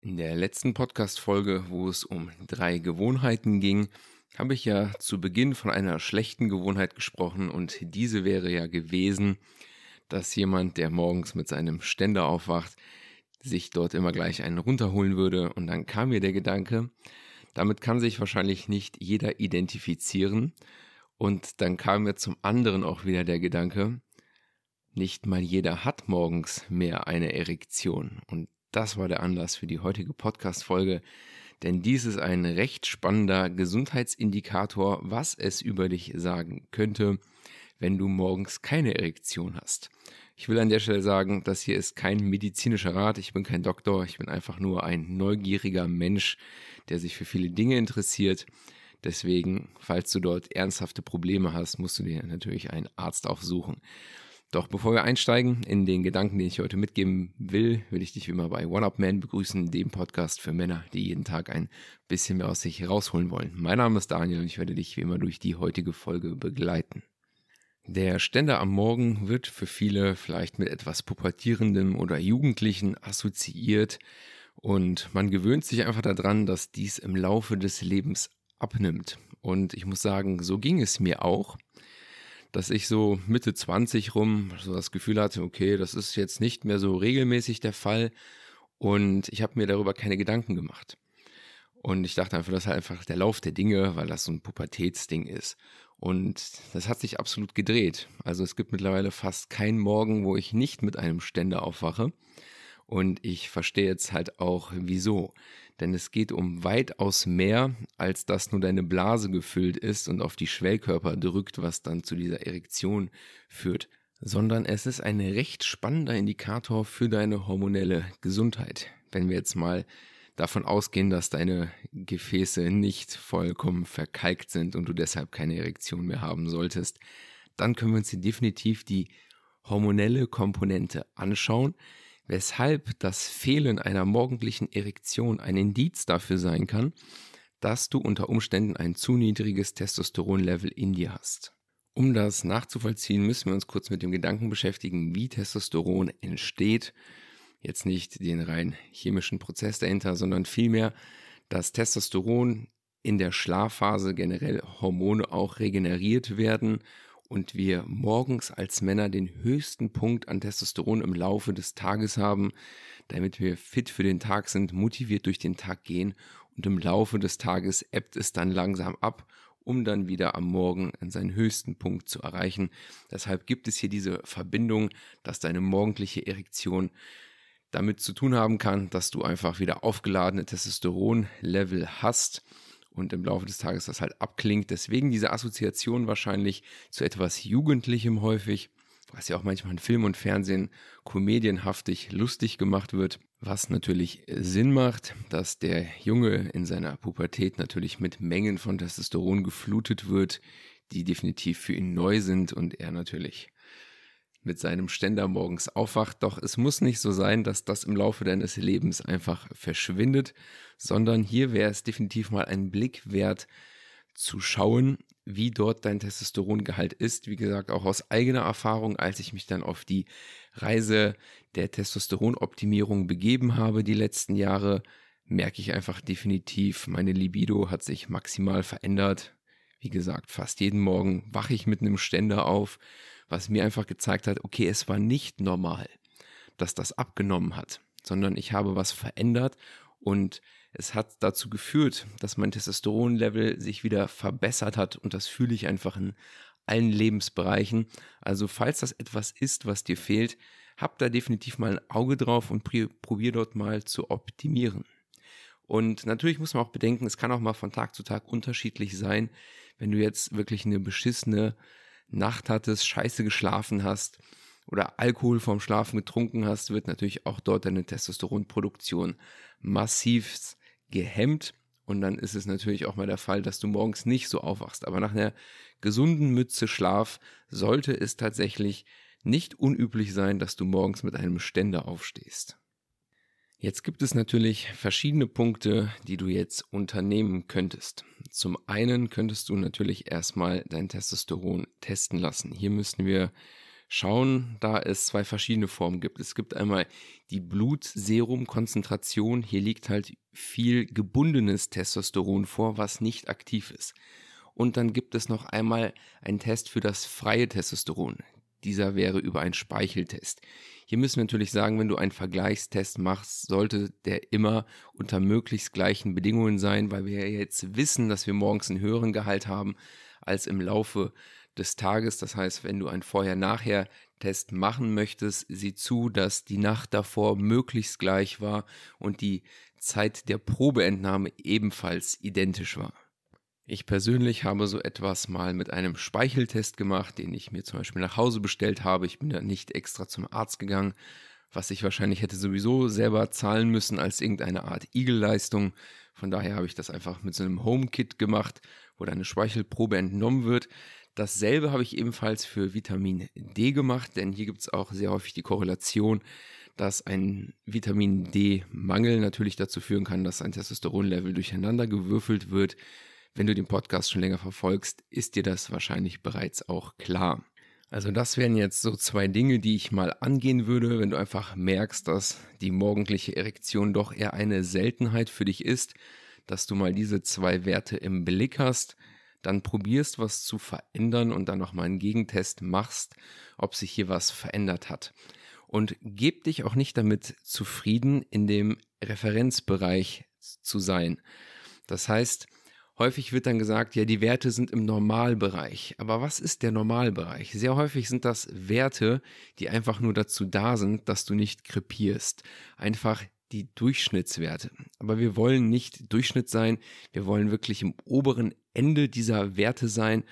In der letzten Podcast-Folge, wo es um drei Gewohnheiten ging, habe ich ja zu Beginn von einer schlechten Gewohnheit gesprochen und diese wäre ja gewesen, dass jemand, der morgens mit seinem Ständer aufwacht, sich dort immer gleich einen runterholen würde. Und dann kam mir der Gedanke, damit kann sich wahrscheinlich nicht jeder identifizieren. Und dann kam mir zum anderen auch wieder der Gedanke, nicht mal jeder hat morgens mehr eine Erektion. Und das war der Anlass für die heutige Podcast-Folge, denn dies ist ein recht spannender Gesundheitsindikator, was es über dich sagen könnte, wenn du morgens keine Erektion hast. Ich will an der Stelle sagen, das hier ist kein medizinischer Rat, ich bin kein Doktor, ich bin einfach nur ein neugieriger Mensch, der sich für viele Dinge interessiert. Deswegen, falls du dort ernsthafte Probleme hast, musst du dir natürlich einen Arzt aufsuchen. Doch bevor wir einsteigen in den Gedanken, den ich heute mitgeben will, will ich dich wie immer bei One Up Man begrüßen, dem Podcast für Männer, die jeden Tag ein bisschen mehr aus sich herausholen wollen. Mein Name ist Daniel und ich werde dich wie immer durch die heutige Folge begleiten. Der Ständer am Morgen wird für viele vielleicht mit etwas Pubertierendem oder Jugendlichen assoziiert und man gewöhnt sich einfach daran, dass dies im Laufe des Lebens abnimmt. Und ich muss sagen, so ging es mir auch dass ich so Mitte 20 rum so das Gefühl hatte, okay, das ist jetzt nicht mehr so regelmäßig der Fall und ich habe mir darüber keine Gedanken gemacht. Und ich dachte einfach, das ist halt einfach der Lauf der Dinge, weil das so ein Pubertätsding ist. Und das hat sich absolut gedreht. Also es gibt mittlerweile fast keinen Morgen, wo ich nicht mit einem Ständer aufwache. Und ich verstehe jetzt halt auch, wieso denn es geht um weitaus mehr, als dass nur deine Blase gefüllt ist und auf die Schwellkörper drückt, was dann zu dieser Erektion führt, sondern es ist ein recht spannender Indikator für deine hormonelle Gesundheit. Wenn wir jetzt mal davon ausgehen, dass deine Gefäße nicht vollkommen verkalkt sind und du deshalb keine Erektion mehr haben solltest, dann können wir uns hier definitiv die hormonelle Komponente anschauen, weshalb das Fehlen einer morgendlichen Erektion ein Indiz dafür sein kann, dass du unter Umständen ein zu niedriges Testosteronlevel in dir hast. Um das nachzuvollziehen, müssen wir uns kurz mit dem Gedanken beschäftigen, wie Testosteron entsteht. Jetzt nicht den rein chemischen Prozess dahinter, sondern vielmehr, dass Testosteron in der Schlafphase generell Hormone auch regeneriert werden und wir morgens als Männer den höchsten Punkt an Testosteron im Laufe des Tages haben, damit wir fit für den Tag sind, motiviert durch den Tag gehen und im Laufe des Tages ebbt es dann langsam ab, um dann wieder am Morgen an seinen höchsten Punkt zu erreichen. Deshalb gibt es hier diese Verbindung, dass deine morgendliche Erektion damit zu tun haben kann, dass du einfach wieder aufgeladene Testosteronlevel hast und im Laufe des Tages das halt abklingt. Deswegen diese Assoziation wahrscheinlich zu etwas Jugendlichem häufig, was ja auch manchmal in Film und Fernsehen komedienhaftig lustig gemacht wird, was natürlich Sinn macht, dass der Junge in seiner Pubertät natürlich mit Mengen von Testosteron geflutet wird, die definitiv für ihn neu sind und er natürlich mit seinem Ständer morgens aufwacht. Doch es muss nicht so sein, dass das im Laufe deines Lebens einfach verschwindet, sondern hier wäre es definitiv mal ein Blick wert zu schauen, wie dort dein Testosterongehalt ist. Wie gesagt, auch aus eigener Erfahrung, als ich mich dann auf die Reise der Testosteronoptimierung begeben habe die letzten Jahre, merke ich einfach definitiv, meine Libido hat sich maximal verändert. Wie gesagt, fast jeden Morgen wache ich mit einem Ständer auf was mir einfach gezeigt hat, okay, es war nicht normal, dass das abgenommen hat, sondern ich habe was verändert und es hat dazu geführt, dass mein Testosteronlevel sich wieder verbessert hat und das fühle ich einfach in allen Lebensbereichen. Also falls das etwas ist, was dir fehlt, hab da definitiv mal ein Auge drauf und probier dort mal zu optimieren. Und natürlich muss man auch bedenken, es kann auch mal von Tag zu Tag unterschiedlich sein, wenn du jetzt wirklich eine beschissene Nacht hattest, scheiße geschlafen hast oder Alkohol vorm Schlafen getrunken hast, wird natürlich auch dort deine Testosteronproduktion massiv gehemmt. Und dann ist es natürlich auch mal der Fall, dass du morgens nicht so aufwachst. Aber nach einer gesunden Mütze Schlaf sollte es tatsächlich nicht unüblich sein, dass du morgens mit einem Ständer aufstehst. Jetzt gibt es natürlich verschiedene Punkte, die du jetzt unternehmen könntest. Zum einen könntest du natürlich erstmal dein Testosteron testen lassen. Hier müssten wir schauen, da es zwei verschiedene Formen gibt. Es gibt einmal die Blutserumkonzentration. Hier liegt halt viel gebundenes Testosteron vor, was nicht aktiv ist. Und dann gibt es noch einmal einen Test für das freie Testosteron. Dieser wäre über einen Speicheltest. Hier müssen wir natürlich sagen, wenn du einen Vergleichstest machst, sollte der immer unter möglichst gleichen Bedingungen sein, weil wir ja jetzt wissen, dass wir morgens einen höheren Gehalt haben als im Laufe des Tages. Das heißt, wenn du einen Vorher-Nachher-Test machen möchtest, sieh zu, dass die Nacht davor möglichst gleich war und die Zeit der Probeentnahme ebenfalls identisch war. Ich persönlich habe so etwas mal mit einem Speicheltest gemacht, den ich mir zum Beispiel nach Hause bestellt habe. Ich bin da nicht extra zum Arzt gegangen, was ich wahrscheinlich hätte sowieso selber zahlen müssen als irgendeine Art Igelleistung. Von daher habe ich das einfach mit so einem Home-Kit gemacht, wo deine Speichelprobe entnommen wird. Dasselbe habe ich ebenfalls für Vitamin D gemacht, denn hier gibt es auch sehr häufig die Korrelation, dass ein Vitamin D-Mangel natürlich dazu führen kann, dass ein Testosteronlevel durcheinander gewürfelt wird. Wenn du den Podcast schon länger verfolgst, ist dir das wahrscheinlich bereits auch klar. Also das wären jetzt so zwei Dinge, die ich mal angehen würde, wenn du einfach merkst, dass die morgendliche Erektion doch eher eine Seltenheit für dich ist, dass du mal diese zwei Werte im Blick hast, dann probierst was zu verändern und dann nochmal einen Gegentest machst, ob sich hier was verändert hat. Und geb dich auch nicht damit zufrieden, in dem Referenzbereich zu sein. Das heißt, Häufig wird dann gesagt, ja, die Werte sind im Normalbereich. Aber was ist der Normalbereich? Sehr häufig sind das Werte, die einfach nur dazu da sind, dass du nicht krepierst. Einfach die Durchschnittswerte. Aber wir wollen nicht Durchschnitt sein, wir wollen wirklich im oberen Ende dieser Werte sein,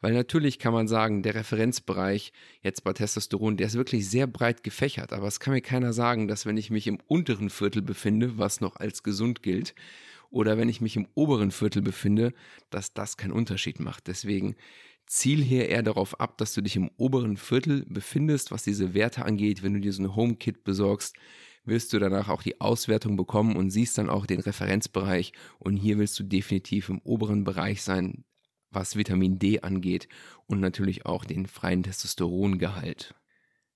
weil natürlich kann man sagen, der Referenzbereich jetzt bei Testosteron, der ist wirklich sehr breit gefächert, aber es kann mir keiner sagen, dass wenn ich mich im unteren Viertel befinde, was noch als gesund gilt, oder wenn ich mich im oberen Viertel befinde, dass das keinen Unterschied macht. Deswegen ziel hier eher darauf ab, dass du dich im oberen Viertel befindest, was diese Werte angeht. Wenn du dir so ein HomeKit besorgst, wirst du danach auch die Auswertung bekommen und siehst dann auch den Referenzbereich. Und hier willst du definitiv im oberen Bereich sein, was Vitamin D angeht und natürlich auch den freien Testosterongehalt.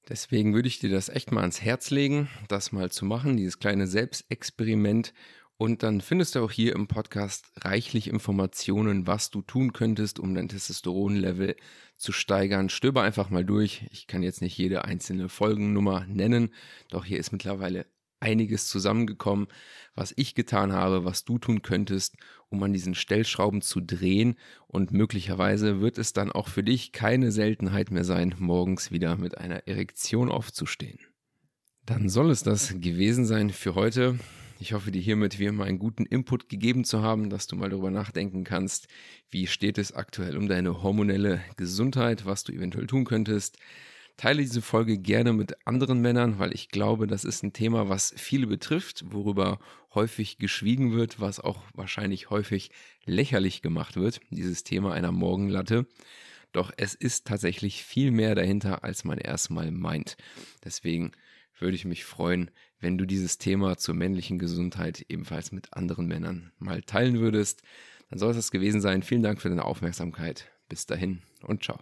Deswegen würde ich dir das echt mal ans Herz legen, das mal zu machen, dieses kleine Selbstexperiment und dann findest du auch hier im Podcast reichlich Informationen, was du tun könntest, um dein Testosteronlevel zu steigern. Stöber einfach mal durch. Ich kann jetzt nicht jede einzelne Folgennummer nennen, doch hier ist mittlerweile einiges zusammengekommen, was ich getan habe, was du tun könntest, um an diesen Stellschrauben zu drehen. Und möglicherweise wird es dann auch für dich keine Seltenheit mehr sein, morgens wieder mit einer Erektion aufzustehen. Dann soll es das gewesen sein für heute. Ich hoffe, dir hiermit wie immer einen guten Input gegeben zu haben, dass du mal darüber nachdenken kannst, wie steht es aktuell um deine hormonelle Gesundheit, was du eventuell tun könntest. Teile diese Folge gerne mit anderen Männern, weil ich glaube, das ist ein Thema, was viele betrifft, worüber häufig geschwiegen wird, was auch wahrscheinlich häufig lächerlich gemacht wird, dieses Thema einer Morgenlatte. Doch es ist tatsächlich viel mehr dahinter, als man erstmal meint. Deswegen würde ich mich freuen, wenn du dieses Thema zur männlichen Gesundheit ebenfalls mit anderen Männern mal teilen würdest. Dann soll es das gewesen sein. Vielen Dank für deine Aufmerksamkeit. Bis dahin und ciao.